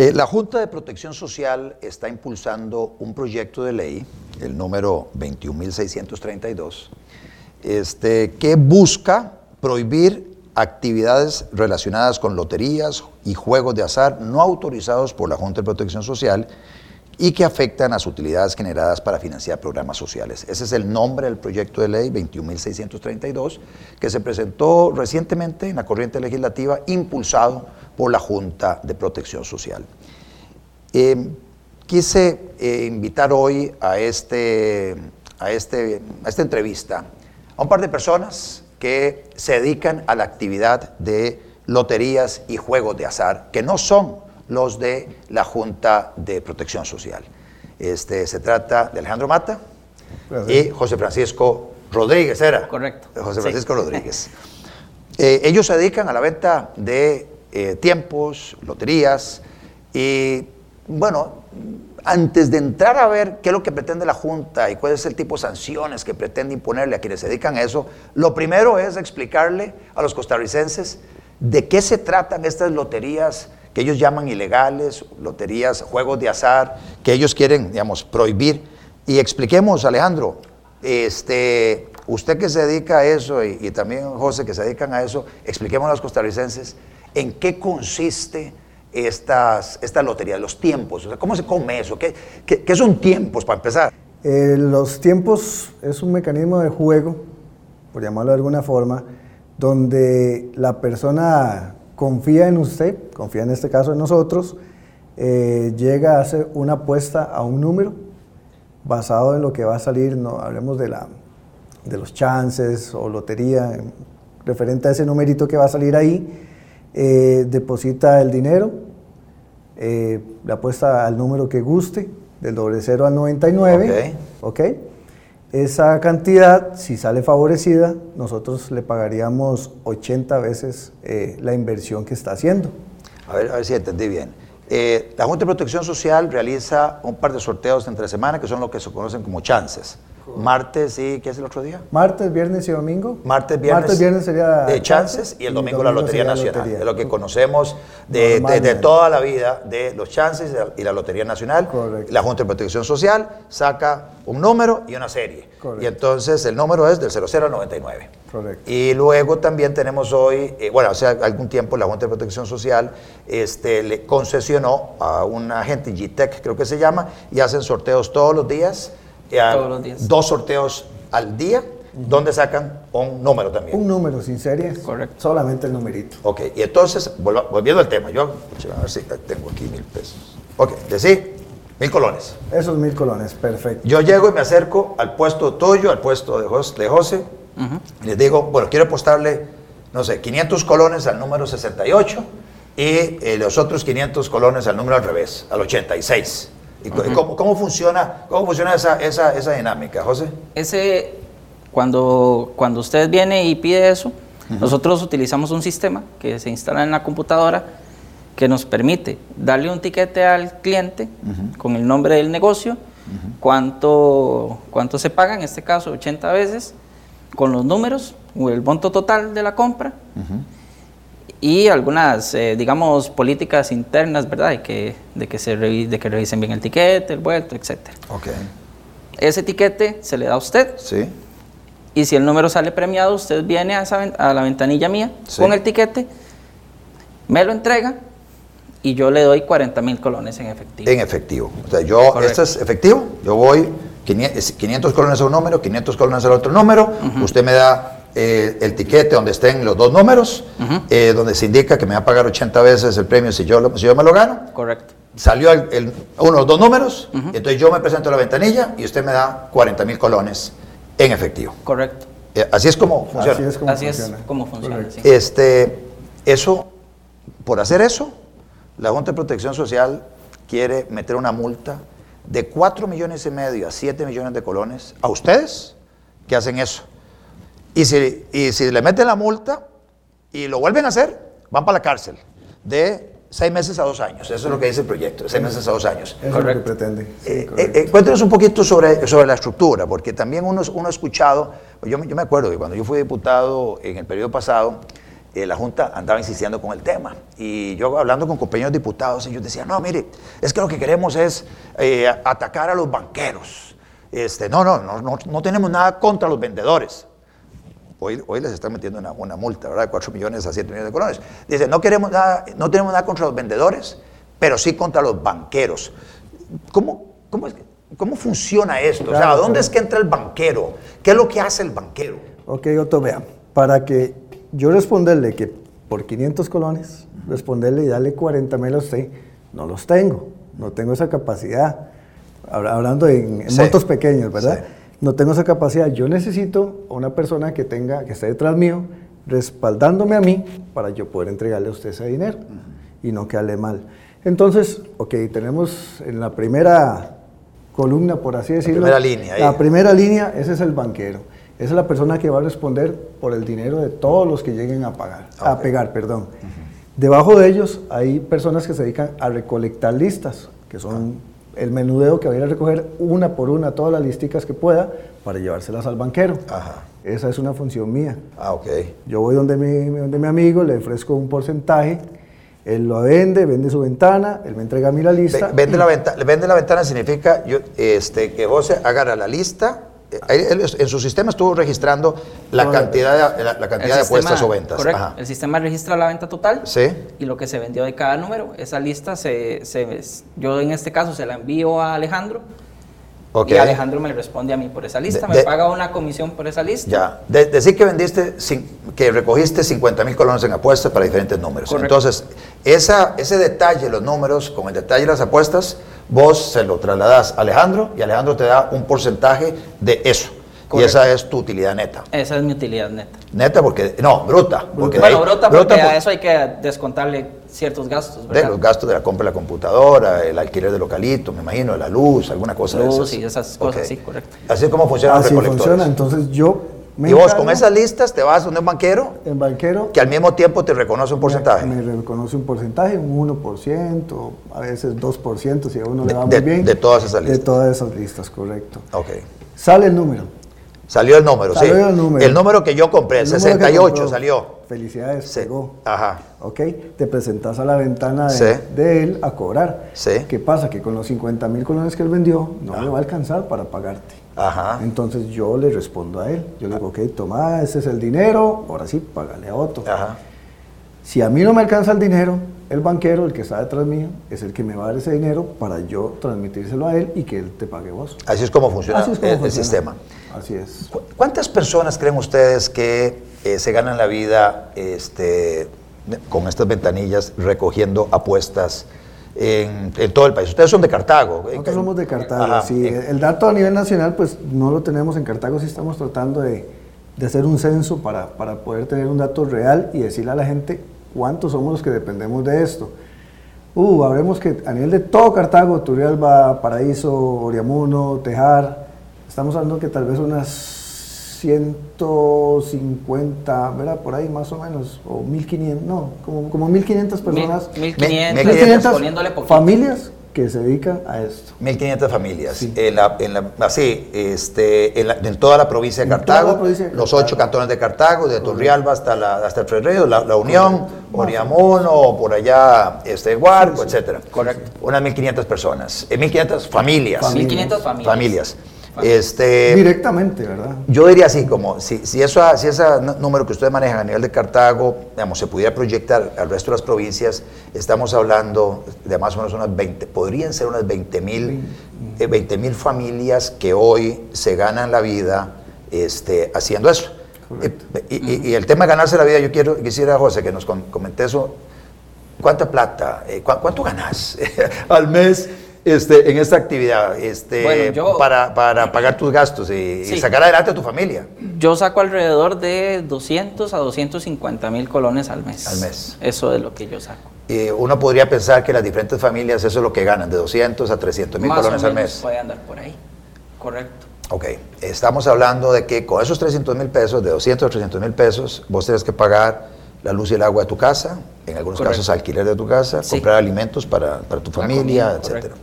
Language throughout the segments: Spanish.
Eh, la Junta de Protección Social está impulsando un proyecto de ley, el número 21.632, este, que busca prohibir actividades relacionadas con loterías y juegos de azar no autorizados por la Junta de Protección Social y que afectan las utilidades generadas para financiar programas sociales. Ese es el nombre del proyecto de ley 21.632 que se presentó recientemente en la corriente legislativa impulsado por la Junta de Protección Social. Eh, quise eh, invitar hoy a, este, a, este, a esta entrevista a un par de personas que se dedican a la actividad de loterías y juegos de azar, que no son los de la Junta de Protección Social. Este, se trata de Alejandro Mata y José Francisco Rodríguez, ¿era? Correcto. José Francisco Rodríguez. Eh, ellos se dedican a la venta de eh, tiempos, loterías y, bueno, antes de entrar a ver qué es lo que pretende la Junta y cuál es el tipo de sanciones que pretende imponerle a quienes se dedican a eso, lo primero es explicarle a los costarricenses de qué se tratan estas loterías que ellos llaman ilegales, loterías, juegos de azar, que ellos quieren, digamos, prohibir. Y expliquemos, Alejandro, este, usted que se dedica a eso y, también José que se dedican a eso, expliquemos a los costarricenses en qué consiste estas, esta lotería, los tiempos, o sea, ¿cómo se come eso? ¿Qué, qué, son tiempos para empezar? Eh, los tiempos es un mecanismo de juego, por llamarlo de alguna forma, donde la persona confía en usted, confía en este caso en nosotros, eh, llega a hacer una apuesta a un número basado en lo que va a salir, no hablemos de, la, de los chances o lotería, referente a ese numerito que va a salir ahí, eh, deposita el dinero, eh, le apuesta al número que guste, del doble cero al 99. ok. Esa cantidad, si sale favorecida, nosotros le pagaríamos 80 veces eh, la inversión que está haciendo. A ver, a ver si entendí bien. la Junta de Protección Social realiza un par de sorteos entre semana que son lo que se conocen como chances. Martes y ¿qué es el otro día? Martes, viernes y domingo. Martes, viernes. Martes, viernes sería de chances y el domingo, la Lotería Nacional. De lo que conocemos de, de, toda la vida de los chances y la Lotería Nacional. Correcto. La Junta de Protección Social saca un número y una serie. Correcto. Y entonces el número es del 00 al 99. Correcto. Y luego también tenemos hoy, eh, bueno, hace algún tiempo la Junta de Protección Social este, le concesionó a un agente, GTEC creo que se llama, y hacen sorteos todos los días todos los días. dos sorteos al día, donde sacan un número también. Un número sin serie. Correcto. Solamente el numerito. Ok, y entonces, volviendo al tema, yo, a ver si tengo aquí mil pesos. Ok, decir, mil colones. Esos mil colones, perfecto. Yo llego y me acerco al puesto tuyo, al puesto de José, de José y les digo, bueno, quiero apostarle, no sé, 500 colones al número 68 y eh, los otros 500 colones al número al revés, al 86. ¿Y cómo, funciona, cómo funciona esa, esa, esa, dinámica, José? Ese, cuando, cuando usted viene y pide eso, nosotros utilizamos un sistema que se instala en la computadora que nos permite darle un tiquete al cliente con el nombre del negocio, cuánto, cuánto se paga, en este caso 80 veces, con los números o el monto total de la compra y algunas, eh, digamos, políticas internas, ¿verdad? De que, de que, se de que revisen bien el tiquete, el vuelto, etc. Okay. Ese tiquete se le da a usted. Sí. Y si el número sale premiado, usted viene a, esa, a la ventanilla mía con el tiquete, me lo entrega y yo le doy 40 mil colones en efectivo. En efectivo. O sea, yo, esto es efectivo, yo voy 500, colones a un número, 500 colones al otro número, usted me da eh, el tiquete donde estén los dos números, eh, donde se indica que me va a pagar 80 veces el premio si yo, si yo me lo gano. Correcto. Salió el, uno de los dos números, entonces yo me presento a la ventanilla y usted me da 40 mil colones en efectivo. Correcto. Eh, así es como funciona. Así es como así funciona. Es como funciona Este, eso, por hacer eso, la Junta de Protección Social quiere meter una multa de 4 millones y medio a 7 millones de colones a ustedes que hacen eso. Y si, y si le meten la multa y lo vuelven a hacer, van para la cárcel de seis meses a dos años. Eso es lo que dice el proyecto, de seis meses a dos años. Es lo que pretende. Eh, eh, eh, cuéntenos un poquito sobre, sobre la estructura, porque también uno, uno ha escuchado, yo, yo me acuerdo que cuando yo fui diputado en el periodo pasado, eh, la Junta andaba insistiendo con el tema. Y yo hablando con compañeros diputados, ellos decían, no, mire, es que lo que queremos es eh, atacar a los banqueros. Este, no, no, no, no, no tenemos nada contra los vendedores. Hoy, hoy, les están metiendo una, una, multa, ¿verdad? De 4 millones a 7 millones de colones. Dice, no, queremos nada, no tenemos nada contra los vendedores, pero sí contra los banqueros. ¿Cómo, cómo, cómo funciona esto? Claro, o sea, ¿dónde claro. es que entra el banquero? ¿Qué es lo que hace el banquero? Ok, Otto, vea, para que yo responderle que por 500 colones, responderle y darle 40 mil a usted, no los tengo, no tengo esa capacidad. Hablando en, en sí. montos pequeños, ¿verdad? Sí. No tengo esa capacidad. Yo necesito a una persona que tenga, que esté detrás mío, respaldándome a mí para yo poder entregarle a usted ese dinero uh -huh. y no quedarle mal. Entonces, ok, tenemos en la primera columna, por así decirlo. La primera línea. Ahí. La primera línea, ese es el banquero. Esa es la persona que va a responder por el dinero de todos los que lleguen a pagar, okay. a pegar, perdón. Uh -huh. Debajo de ellos hay personas que se dedican a recolectar listas, que son uh -huh. El menudeo que va a ir a recoger una por una todas las listicas que pueda para llevárselas al banquero. Ajá. Esa es una función mía. Ah, ok. Yo voy donde mi, donde mi amigo, le ofrezco un porcentaje, él lo vende, vende su ventana, él me entrega a mí la lista. Vende, la, ventana, vende la ventana significa yo, este, que vos agarra la lista, él, en su sistema estuvo registrando la correcto. cantidad, de, la, la cantidad de apuestas o ventas. Correcto. Ajá. El sistema registra la venta total sí. y lo que se vendió de cada número. Esa lista, se, se, yo en este caso se la envío a Alejandro. Okay. Y Alejandro me responde a mí por esa lista, de, me de, paga una comisión por esa lista. Ya, de, decir que vendiste, que recogiste 50 mil colones en apuestas para diferentes números. Correcto. Entonces, esa, ese detalle, los números, con el detalle de las apuestas, vos se lo trasladas a Alejandro y Alejandro te da un porcentaje de eso. Correcto. Y esa es tu utilidad neta. Esa es mi utilidad neta. Neta porque, no, bruta. Porque bueno, ahí, bruta porque bruta a eso hay que descontarle ciertos gastos, ¿verdad? De los gastos de la compra de la computadora, el alquiler de localito, me imagino, de la luz, alguna cosa luz, de esas. sí, esas cosas, okay. sí, correcto. Así es como funcionan Así los recolectores. funciona, entonces yo me y vos con esas listas te vas a un banquero, el banquero que al mismo tiempo te reconoce un porcentaje. Me, me reconoce un porcentaje, un 1%, a veces 2% si a uno le va muy de, bien. De todas esas listas. De todas esas listas, correcto. Ok. Sale el número. Salió el número, salió sí. El número. el número que yo compré, el 68 salió. Felicidades, sí. pegó. Ajá. Ok, te presentas a la ventana de, sí. de, él a cobrar. Sí. ¿Qué pasa? Que con los 50 mil colones que él vendió, no Ajá. le va a alcanzar para pagarte. Ajá. Entonces yo le respondo a él. Yo le digo, ok, toma, ese es el dinero, ahora sí, págale a otro. Ajá. Si a mí no me alcanza el dinero, el banquero, el que está detrás mío, es el que me va a dar ese dinero para yo transmitírselo a él y que él te pague vos. Así es como funciona, Así es como el, funciona. el, sistema. Así es. ¿Cuántas personas creen ustedes que eh, se ganan la vida este, con estas ventanillas recogiendo apuestas? En, en, todo el país. Ustedes son de Cartago. Nosotros somos de Cartago, Ajá. sí. El dato a nivel nacional, pues no lo tenemos en Cartago, sí estamos tratando de, de hacer un censo para, para, poder tener un dato real y decirle a la gente cuántos somos los que dependemos de esto. Uh, hablemos que a nivel de todo Cartago, Turrialba, Paraíso, Oriamuno, Tejar, estamos hablando que tal vez unas 150, ¿verdad? Por ahí más o menos, o 1500, no, como, como 1500 personas. 1500, 1500 familias que se dedican a esto. 1.500 familias. Sí. En, la, en, la, así, este, en, la, en, toda la provincia de Cartago, provincia de los ocho cantones de Cartago, de Turrialba hasta, la, hasta el Ferrero, la, la Unión, Oriamono, por allá, este, sí, sí. etcétera. Correcto. Unas 1.500 personas, eh, 1.500 familias. 1.500 familias. familias. Este, Directamente, ¿verdad? Yo diría así, como si, si, eso, si ese número que ustedes manejan a nivel de Cartago, digamos, se pudiera proyectar al resto de las provincias, estamos hablando de más o menos unas 20, podrían ser unas 20 mil 20 mil familias que hoy se ganan la vida este, haciendo eso. Eh, y, y, y, el tema de ganarse la vida, yo quiero, quisiera, José, que nos comente eso. ¿Cuánta plata, eh, ¿cuánto ganas al mes? Este, en esta actividad este, bueno, yo, para, para, pagar tus gastos y, sí. y, sacar adelante a tu familia? Yo saco alrededor de 200 a 250 mil colones al mes. Al mes. Eso es lo que yo saco. Y uno podría pensar que las diferentes familias eso es lo que ganan, de 200 a 300 mil colones al mes. puede andar por ahí, correcto. Ok, estamos hablando de que con esos 300 mil pesos, de 200 a 300 mil pesos, vos tenés que pagar la luz y el agua de tu casa, en algunos correcto. casos alquiler de tu casa, sí. comprar alimentos para, para tu familia, etcétera.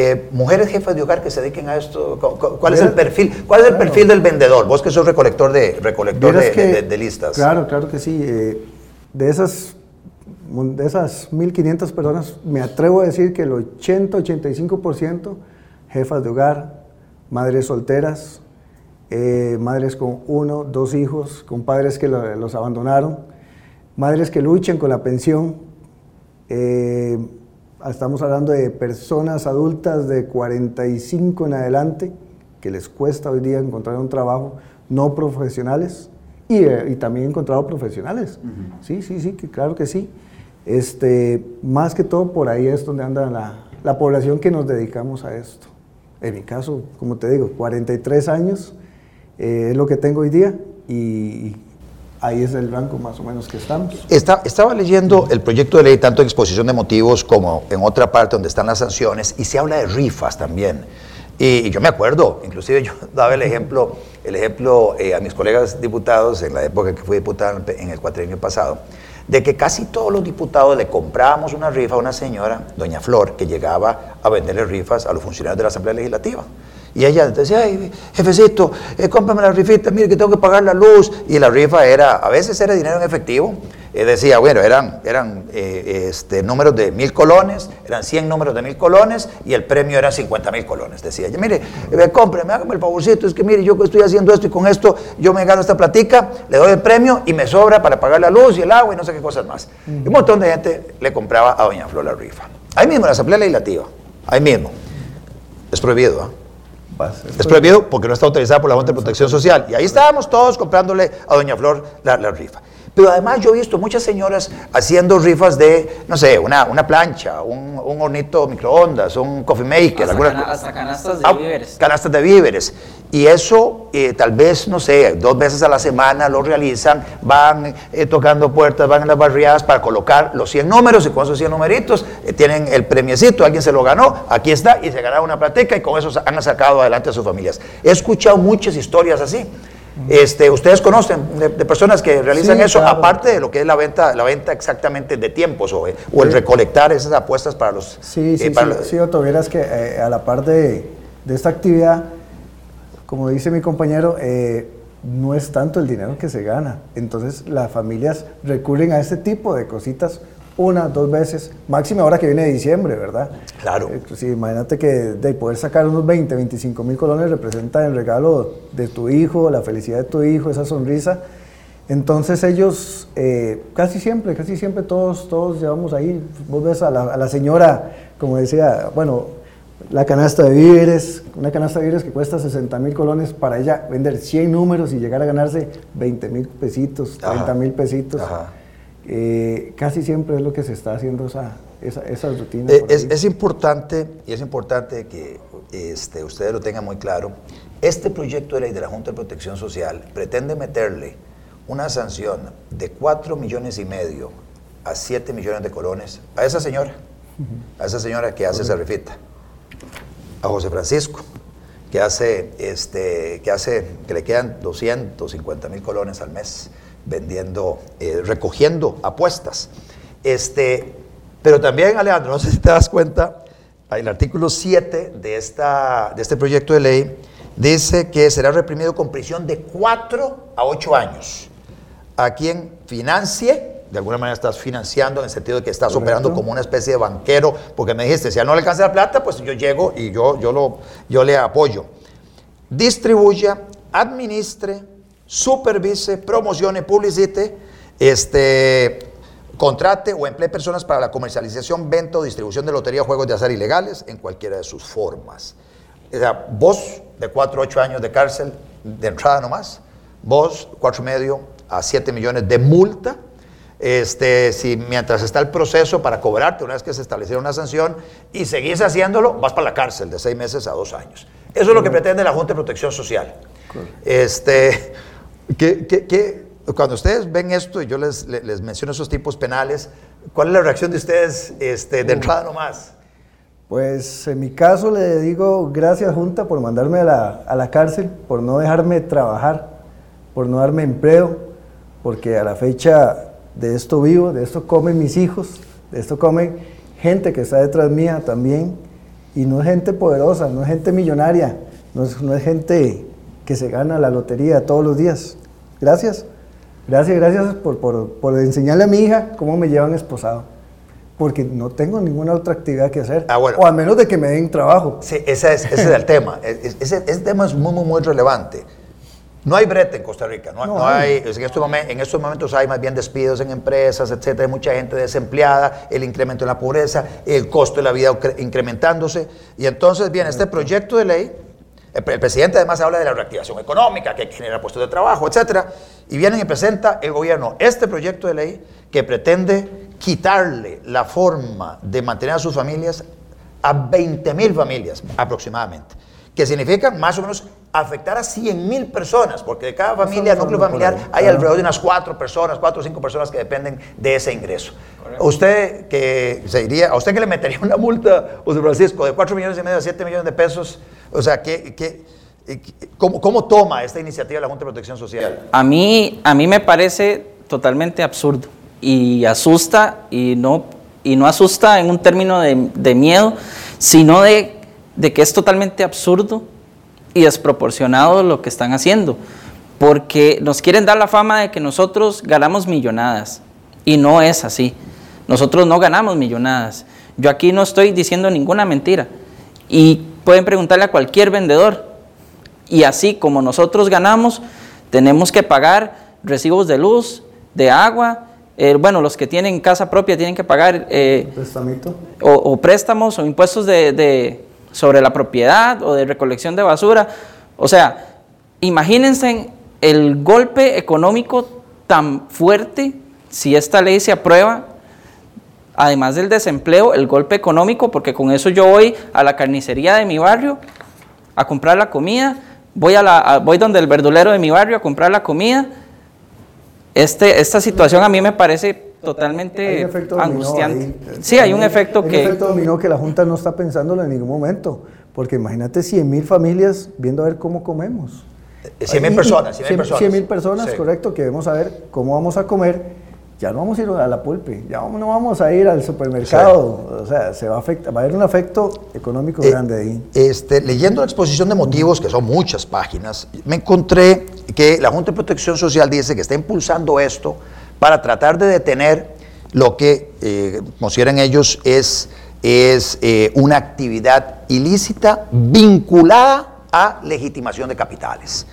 Eh, mujeres jefas de hogar que se dediquen a esto, ¿cuál es el perfil? ¿Cuál es el perfil del vendedor? Vos que sos recolector de, recolector de, que, de, de, listas. Claro, claro que sí. Eh, de esas, de esas 1.500 personas, me atrevo a decir que el 80-85% jefas de hogar, madres solteras, eh, madres con uno, dos hijos, con padres que los abandonaron, madres que luchan con la pensión. Eh, estamos hablando de personas adultas de 45 en adelante que les cuesta hoy día encontrar un trabajo, no profesionales y, eh, también encontrado profesionales. Sí, sí, sí, que claro que sí. Este, más que todo por ahí es donde anda la, la población que nos dedicamos a esto. En mi caso, como te digo, 43 años eh, es lo que tengo hoy día y ahí es el rango más o menos que estamos. estaba leyendo el proyecto de ley tanto en exposición de motivos como en otra parte donde están las sanciones y se habla de rifas también. Y, yo me acuerdo, inclusive yo daba el ejemplo, el ejemplo eh, a mis colegas diputados en la época que fui diputado en el cuatrienio pasado, de que casi todos los diputados le comprábamos una rifa a una señora, doña Flor, que llegaba a venderle rifas a los funcionarios de la Asamblea Legislativa. Y ella decía, ay, jefecito, eh, cómprame la rifita, mire que tengo que pagar la luz. Y la rifa era, a veces era dinero en efectivo. Eh, decía, bueno, eran, eran eh, este, números de mil colones, eran 100 números de mil colones y el premio era 50 mil colones. Decía ella, mire, eh, cómpreme, hágame el favorcito, es que mire, yo estoy haciendo esto y con esto yo me gano esta platica, le doy el premio y me sobra para pagar la luz y el agua y no sé qué cosas más. Y un montón de gente le compraba a Doña Flor la rifa. Ahí mismo, en la Asamblea Legislativa, ahí mismo. Es prohibido, ¿ah? Es prohibido porque no está autorizada por la Junta de Protección Social. Y ahí estábamos todos comprándole a Doña Flor la, rifa. Pero además yo he visto muchas señoras haciendo rifas de, no sé, una, una plancha, un, un, hornito microondas, un coffee maker. Hasta, canastas de ah, víveres. Canastas de víveres. Y eso eh, tal vez, no sé, dos veces a la semana lo realizan, van eh, tocando puertas, van en las barriadas para colocar los 100 números y con esos 100 numeritos eh, tienen el premiecito, alguien se lo ganó, aquí está, y se ganaron una plateca y con eso han sacado adelante a sus familias. He escuchado muchas historias así. Este, ¿Ustedes conocen de, personas que realizan eso, aparte de lo que es la venta, la venta exactamente de tiempos o, el recolectar esas apuestas para los... Sí, sí, sí, sí, Otto, verás que eh, a la par de, esta actividad, como dice mi compañero, eh, no es tanto el dinero que se gana. Entonces las familias recurren a este tipo de cositas una, dos veces, máxima ahora que viene de diciembre, ¿verdad? Claro. Eh, sí, imagínate que de poder sacar unos 20, 25 mil colones representa el regalo de tu hijo, la felicidad de tu hijo, esa sonrisa. Entonces ellos eh, casi siempre, casi siempre todos, todos llevamos ahí, vos ves a la, señora, como decía, bueno, la canasta de víveres, una canasta de víveres que cuesta 60 mil colones para ella vender 100 números y llegar a ganarse 20 mil pesitos, 30 mil pesitos. Ajá. Eh, casi siempre es lo que se está haciendo esa, esa, rutina. Eh, es, importante, y es importante que este, ustedes lo tengan muy claro, este proyecto de ley de la Junta de Protección Social pretende meterle una sanción de 4 millones y medio a 7 millones de colones a esa señora, a esa señora que hace esa refita, a José Francisco, que hace, este, que hace, que le quedan 250 mil colones al mes vendiendo, eh, recogiendo apuestas. Este, pero también, Alejandro, no sé si te das cuenta, el artículo 7 de, esta, de este proyecto de ley dice que será reprimido con prisión de 4 a 8 años a quien financie, de alguna manera estás financiando en el sentido de que estás operando como una especie de banquero, porque me dijiste, si ya no le alcanza la plata, pues yo llego y yo, yo, lo, yo le apoyo. Distribuya, administre, supervise, promocione, publicite, este, contrate o emplee personas para la comercialización, venta o distribución de lotería o juegos de azar ilegales en cualquiera de sus formas. O sea, vos de 4 a 8 años de cárcel de entrada nomás, vos 4 y medio a 7 millones de multa, este, si mientras está el proceso para cobrarte, una vez que se estableciera una sanción, y seguís haciéndolo, vas para la cárcel de 6 meses a 2 años. Eso es lo que pretende la Junta de Protección Social. Este, ¿Qué, cuando ustedes ven esto y yo les, les, menciono esos tipos penales, ¿cuál es la reacción de ustedes este, de entrada nomás? Pues en mi caso le digo gracias Junta por mandarme a la, a la cárcel, por no dejarme trabajar, por no darme empleo, porque a la fecha de esto vivo, de esto comen mis hijos, de esto comen gente que está detrás mía también, y no es gente poderosa, no es gente millonaria, no es, no es gente que se gana la lotería todos los días. Gracias. Gracias, gracias por, por, por enseñarle a mi hija cómo me llevan esposado. Porque no tengo ninguna otra actividad que hacer. Ah, bueno. O a menos de que me den trabajo. Sí, ese es, ese es el tema. Ese, ese tema es muy, muy, muy relevante. No hay brete en Costa Rica, no, No no hay. en, estos momen- en estos momentos hay más bien despidos en empresas, etcétera, hay mucha gente desempleada, el incremento en la pobreza, el costo de la vida cre- incrementándose. Y entonces viene este proyecto de ley, el, pre- el presidente además habla de la reactivación económica, que generar puestos de trabajo, etcétera, y viene y presenta el gobierno este proyecto de ley que pretende quitarle la forma de mantener a sus familias a 20 mil familias aproximadamente, que significa más o menos afectar a 100 mil personas, porque de cada familia, núcleo familiar, ahí, hay claro. alrededor de unas cuatro personas, cuatro o cinco personas que dependen de ese ingreso. Usted que se iría, a usted que le metería una multa, José Francisco, de 4 millones y medio a 7 millones de pesos, o sea, ¿qué, qué, cómo, cómo toma esta iniciativa la Junta de Protección Social? A mí, a mí me parece totalmente absurdo y asusta y no, y no asusta en un término de, de miedo, sino de, de que es totalmente absurdo y desproporcionado lo que están haciendo, porque nos quieren dar la fama de que nosotros ganamos millonadas y no es así. Nosotros no ganamos millonadas. Yo aquí no estoy diciendo ninguna mentira y pueden preguntarle a cualquier vendedor. Y así como nosotros ganamos, tenemos que pagar recibos de luz, de agua. eh, bueno, los que tienen casa propia tienen que pagar eh, o, o préstamos o impuestos de, de- sobre la propiedad o de recolección de basura. O sea, imagínense el golpe económico tan fuerte si esta ley se aprueba, además del desempleo, el golpe económico, porque con eso yo voy a la carnicería de mi barrio a comprar la comida, voy, a la, a- voy donde el verdulero de mi barrio a comprar la comida. Este, esta situación a mí me parece totalmente un efecto dominó angustiante. ahí. Sí, hay un efecto Hay que... un efecto dominó que la Junta no está pensándolo en ningún momento. Porque imagínate 100 mil familias viendo a ver cómo comemos. 100 mil Y- y- personas, 100 mil personas. 100 mil personas, Sí. correcto, que debemos saber cómo vamos a comer. Ya no vamos a ir a la pulpe, ya no vamos a ir al supermercado. O sea, se va a, afectar, va a haber un efecto económico Eh, grande ahí. Este, leyendo la exposición de motivos, que son muchas páginas, me encontré que la Junta de Protección Social dice que está impulsando esto para tratar de detener lo que eh, consideran ellos es, es eh, una actividad ilícita vinculada a legitimación de capitales.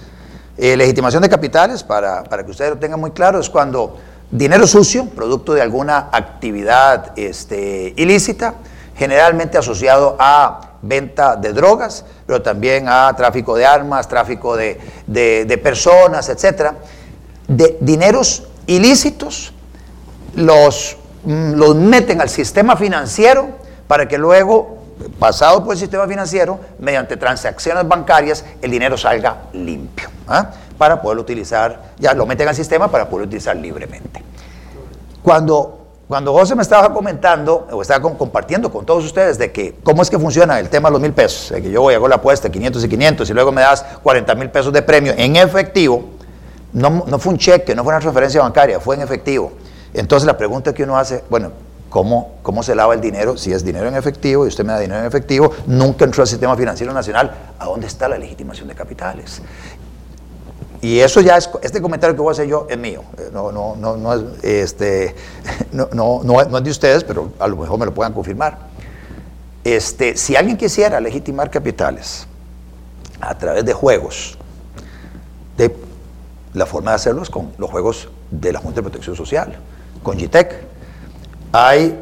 Eh, legitimación de capitales, para, para que ustedes lo tengan muy claro, es cuando dinero sucio, producto de alguna actividad este, ilícita, generalmente asociado a venta de drogas, pero también a tráfico de armas, tráfico de, de- personas, etcétera, de dineros ilícitos, los, mm, los meten al sistema financiero para que luego, pasado por el sistema financiero, mediante transacciones bancarias, el dinero salga limpio, ¿ah? Para poderlo utilizar, ya lo meten al sistema para poderlo utilizar libremente. Cuando, cuando José me estaba comentando, o estaba com- compartiendo con todos ustedes de que cómo es que funciona el tema de los mil pesos, de que yo voy, hago la apuesta, 500 y 500, y luego me das 40 mil pesos de premio en efectivo, no, no fue un cheque, no fue una transferencia bancaria, fue en efectivo. Entonces la pregunta que uno hace, bueno, ¿cómo, ¿cómo se lava el dinero? Si es dinero en efectivo y usted me da dinero en efectivo, nunca entró al sistema financiero nacional, ¿a dónde está la legitimación de capitales? Y eso ya es, este comentario que voy a hacer yo es mío, eh, no, no, no, no, es, este, no, no, no es- de ustedes, pero a lo mejor me lo puedan confirmar. Este, si alguien quisiera legitimar capitales a través de juegos, de, la forma de hacerlo es con los juegos de la Junta de Protección Social, con GTEC. Hay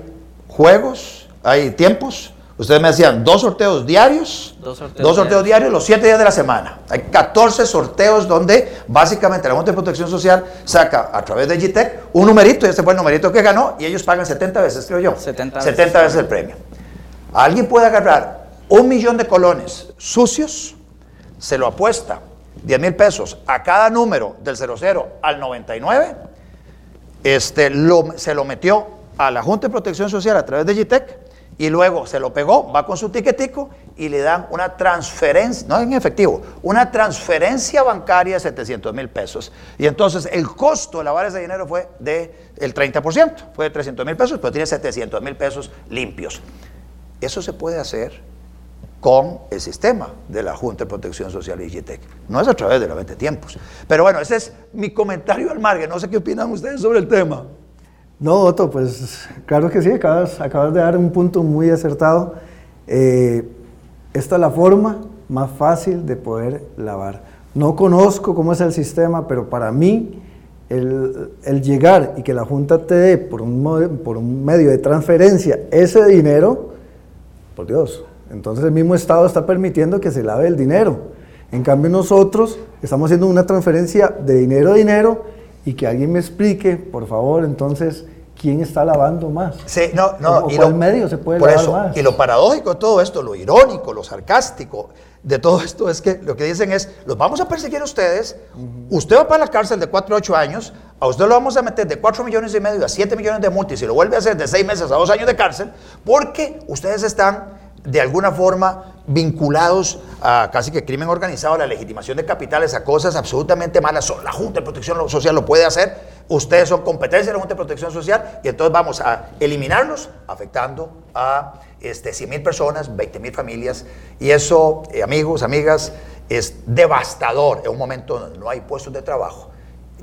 juegos, hay tiempos. Ustedes me decían dos sorteos diarios, Dos sorteos dos sorteos diarios. diarios los siete días de la semana. Hay 14 sorteos donde básicamente la Junta de Protección Social saca a través de GTEC un numerito, y este fue el numerito que ganó, y ellos pagan 70 veces, creo yo. 70 70 veces el premio. Alguien puede agarrar un millón de colones sucios, se lo apuesta 10 mil pesos a cada número del 00 al 99, este, lo- se lo metió a la Junta de Protección Social a través de GTEC y luego se lo pegó, va con su tiquetico y le dan una transferencia, no en efectivo, una transferencia bancaria de 700 mil pesos. Y entonces el costo de lavar ese dinero fue del el 30%, fue de 300 mil pesos, pero tiene 700 mil pesos limpios. Eso se puede hacer con el sistema de la Junta de Protección Social y IGTEC. No es a través de la 20 tiempos. Pero bueno, ese es mi comentario al margen. No sé qué opinan ustedes sobre el tema. No, Otto, pues claro que sí, acabas, acabas de dar un punto muy acertado. Eh, esta es la forma más fácil de poder lavar. No conozco cómo es el sistema, pero para mí el, el llegar y que la Junta te dé por un, por un medio de transferencia ese dinero, por Dios, entonces el mismo Estado está permitiendo que se lave el dinero. En cambio nosotros estamos haciendo una transferencia de dinero a dinero y que alguien me explique, por favor, entonces, quién está lavando más. Sí, no, no. y cuál medio se puede por lavar eso, más. Y lo paradójico de todo esto, lo irónico, lo sarcástico de todo esto es que lo que dicen es, los vamos a perseguir a ustedes, usted va para la cárcel de 4 a 8 años, a usted lo vamos a meter de 4 millones y medio a 7 millones de multa y lo vuelve a hacer de 6 meses a 2 años de cárcel, porque ustedes están de alguna forma vinculados a casi que crimen organizado, a la legitimación de capitales, a cosas absolutamente malas. La Junta de Protección Social lo puede hacer, ustedes son competencia de la Junta de Protección Social y entonces vamos a eliminarlos afectando a este, 100 mil personas, 20 mil familias y eso, eh, amigos, amigas, es devastador en un momento donde no hay puestos de trabajo.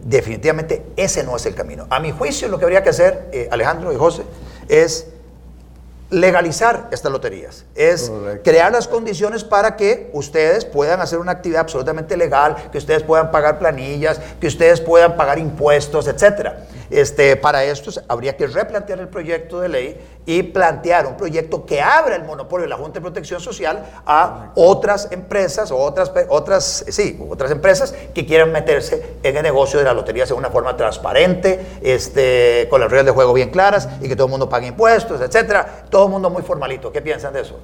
Definitivamente ese no es el camino. A mi juicio lo que habría que hacer, eh, Alejandro y José, es legalizar estas loterías, es Correcto. crear las condiciones para que ustedes puedan hacer una actividad absolutamente legal, que ustedes puedan pagar planillas, que ustedes puedan pagar impuestos, etcétera. Este, para esto habría que replantear el proyecto de ley y plantear un proyecto que abra el monopolio de la Junta de Protección Social a otras empresas o otras, otras, sí, otras empresas que quieran meterse en el negocio de las loterías de una forma transparente, este, con las reglas de juego bien claras y que todo el mundo pague impuestos, etcétera. Todo el mundo muy formalito. ¿Qué piensan de eso?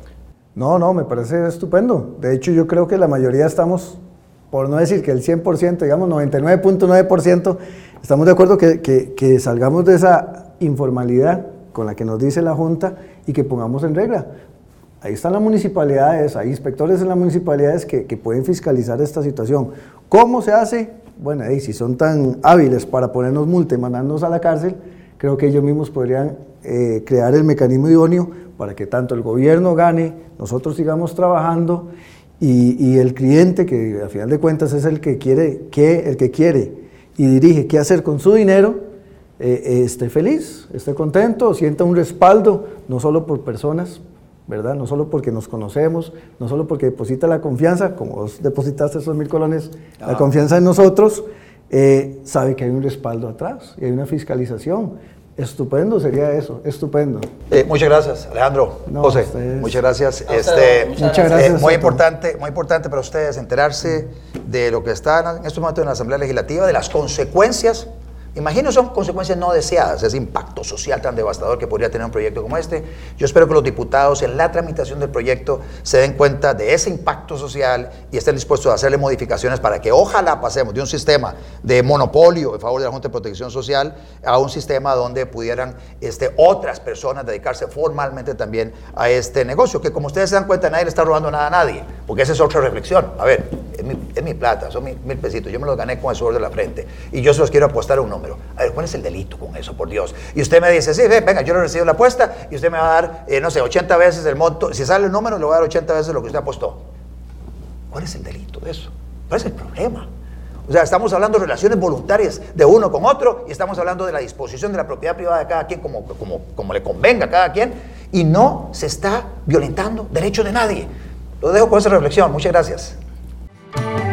No, no, me parece estupendo. De hecho, yo creo que la mayoría estamos, por no decir que el 100%, digamos 99.9%, estamos de acuerdo que, salgamos de esa informalidad con la que nos dice la Junta y que pongamos en regla. Ahí están las municipalidades, hay inspectores en las municipalidades que, pueden fiscalizar esta situación. ¿Cómo se hace? Bueno, y si son tan hábiles para ponernos multa y mandarnos a la cárcel, creo que ellos mismos podrían eh, crear el mecanismo idóneo para que tanto el gobierno gane, nosotros sigamos trabajando y, el cliente, que a final de cuentas es el que quiere, que, el que quiere y dirige qué hacer con su dinero, eh, eh, esté feliz, esté contento, sienta un respaldo, no solo por personas, ¿verdad? No solo porque nos conocemos, no solo porque deposita la confianza, como vos depositaste esos mil colones, la Ah. confianza en nosotros, eh, sabe que hay un respaldo atrás y hay una fiscalización. Estupendo sería eso, estupendo. Eh, muchas gracias, Alejandro. No, José, ustedes- muchas gracias. Este, muchas Muchas gracias. eh, muy importante, muy importante para ustedes enterarse de lo que está en estos momentos en la Asamblea Legislativa, de las consecuencias. Imagino son consecuencias no deseadas, ese impacto social tan devastador que podría tener un proyecto como este. Yo espero que los diputados en la tramitación del proyecto se den cuenta de ese impacto social y estén dispuestos a hacerle modificaciones para que ojalá pasemos de un sistema de monopolio en favor de la Junta de Protección Social a un sistema donde pudieran este, otras personas dedicarse formalmente también a este negocio, que como ustedes se dan cuenta nadie le está robando nada a nadie, porque esa es otra reflexión. A ver, es mi, plata, son mil, pesitos, yo me los gané con el sudor de la frente y yo se los quiero apostar a un número. A ver, ¿cuál es el delito con eso, por Dios? Y usted me dice, sí, ve, venga, yo le recibo la apuesta y usted me va a dar, eh, no sé, 80 veces el monto, si sale el número le voy a dar 80 veces lo que usted apostó. ¿Cuál es el delito de eso? ¿Cuál es el problema? O sea, estamos hablando de relaciones voluntarias de uno con otro y estamos hablando de la disposición de la propiedad privada de cada quien como, como, como le convenga a cada quien y no se está violentando derecho de nadie. Lo dejo con esa reflexión. Muchas gracias. thank you